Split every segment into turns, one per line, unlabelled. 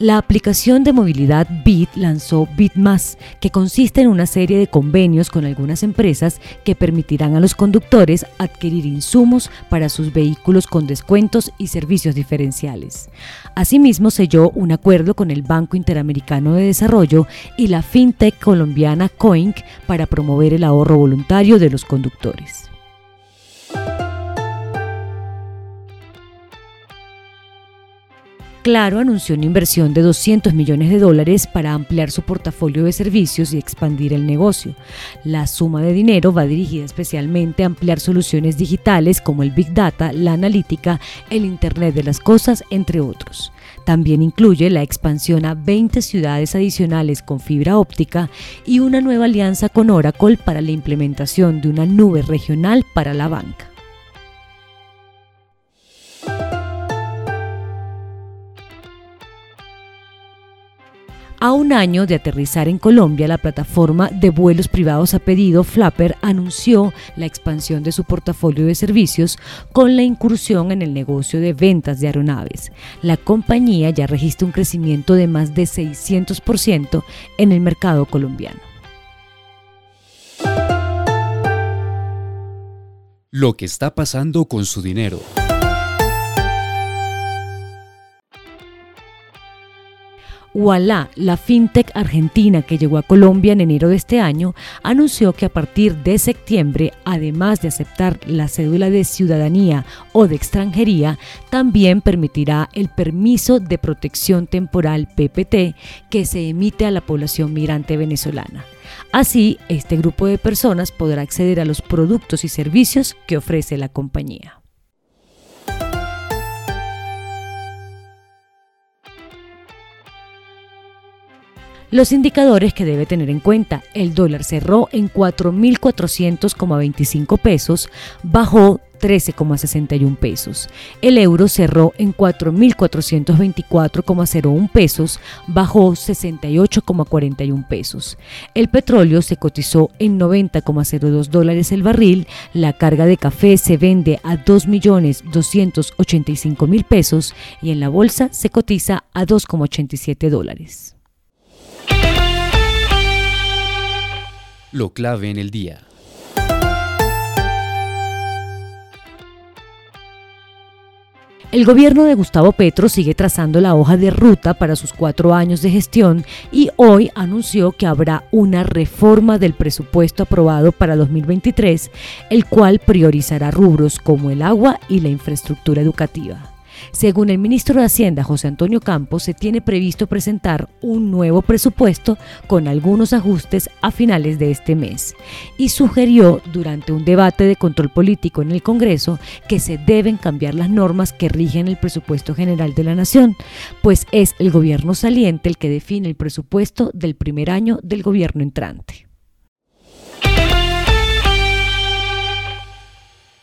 La aplicación de movilidad Bit lanzó BitMás, que consiste en una serie de convenios con algunas empresas que permitirán a los conductores adquirir insumos para sus vehículos con descuentos y servicios diferenciales. Asimismo, selló un acuerdo con el Banco Interamericano de Desarrollo y la fintech colombiana Coinc para promover el ahorro voluntario de los conductores. Claro anunció una inversión de 200 millones de dólares para ampliar su portafolio de servicios y expandir el negocio. La suma de dinero va dirigida especialmente a ampliar soluciones digitales como el Big Data, la analítica, el Internet de las Cosas, entre otros. También incluye la expansión a 20 ciudades adicionales con fibra óptica y una nueva alianza con Oracle para la implementación de una nube regional para la banca. A un año de aterrizar en Colombia, la plataforma de vuelos privados a pedido Flapper anunció la expansión de su portafolio de servicios con la incursión en el negocio de ventas de aeronaves. La compañía ya registra un crecimiento de más de 600% en el mercado colombiano.
Lo que está pasando con su dinero.
Ualá, la fintech argentina que llegó a Colombia en enero de este año, anunció que a partir de septiembre, además de aceptar la cédula de ciudadanía o de extranjería, también permitirá el permiso de protección temporal PPT que se emite a la población migrante venezolana. Así, este grupo de personas podrá acceder a los productos y servicios que ofrece la compañía. Los indicadores que debe tener en cuenta, el dólar cerró en 4.400,25 pesos, bajó 13,61 pesos. El euro cerró en 4.424,01 pesos, bajó 68,41 pesos. El petróleo se cotizó en 90,02 dólares el barril. La carga de café se vende a 2.285.000 pesos y en la bolsa se cotiza a 2,87 dólares.
Lo clave en el día.
El gobierno de Gustavo Petro sigue trazando la hoja de ruta para sus cuatro años de gestión y hoy anunció que habrá una reforma del presupuesto aprobado para 2023, el cual priorizará rubros como el agua y la infraestructura educativa. Según el ministro de Hacienda, José Antonio Campos, se tiene previsto presentar un nuevo presupuesto con algunos ajustes a finales de este mes y sugirió durante un debate de control político en el Congreso que se deben cambiar las normas que rigen el presupuesto general de la Nación, pues es el gobierno saliente el que define el presupuesto del primer año del gobierno entrante.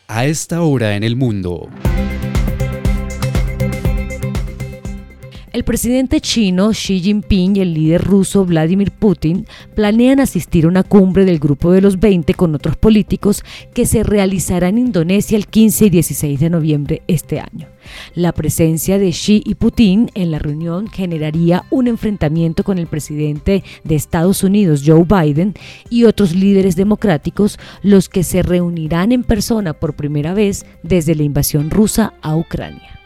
A esta hora en el mundo.
El presidente chino Xi Jinping y el líder ruso Vladimir Putin planean asistir a una cumbre del Grupo de los 20 con otros políticos que se realizará en Indonesia el 15 y 16 de noviembre este año. La presencia de Xi y Putin en la reunión generaría un enfrentamiento con el presidente de Estados Unidos, Joe Biden, y otros líderes democráticos, los que se reunirán en persona por primera vez desde la invasión rusa a Ucrania.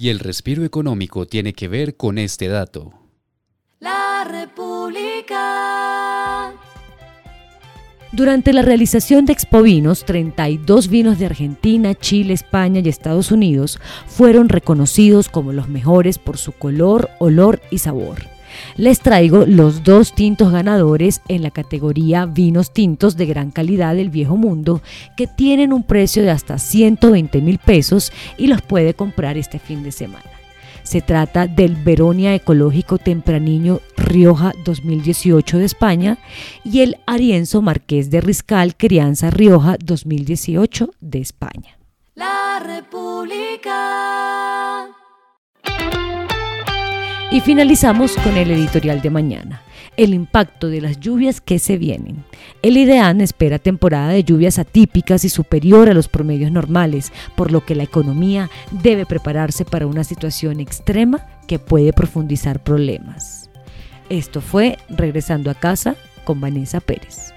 Y el respiro económico tiene que ver con este dato.
La República.
Durante la realización de Expo Vinos, 32 vinos de Argentina, Chile, España y Estados Unidos fueron reconocidos como los mejores por su color, olor y sabor les traigo los dos tintos ganadores en la categoría vinos tintos de gran calidad del viejo mundo que tienen un precio de hasta 120 mil pesos y los puede comprar este fin de semana. Se trata del Veronia Ecológico Tempraniño Rioja 2018 de España y el Arienzo Marqués de Riscal Crianza Rioja 2018 de España. La República. Y finalizamos con el editorial de mañana el impacto de las lluvias que se vienen. El IDEAN espera temporada de lluvias atípicas y superior a los promedios normales, por lo que la economía debe prepararse para una situación extrema que puede profundizar problemas. Esto fue Regresando a casa con Vanessa Pérez.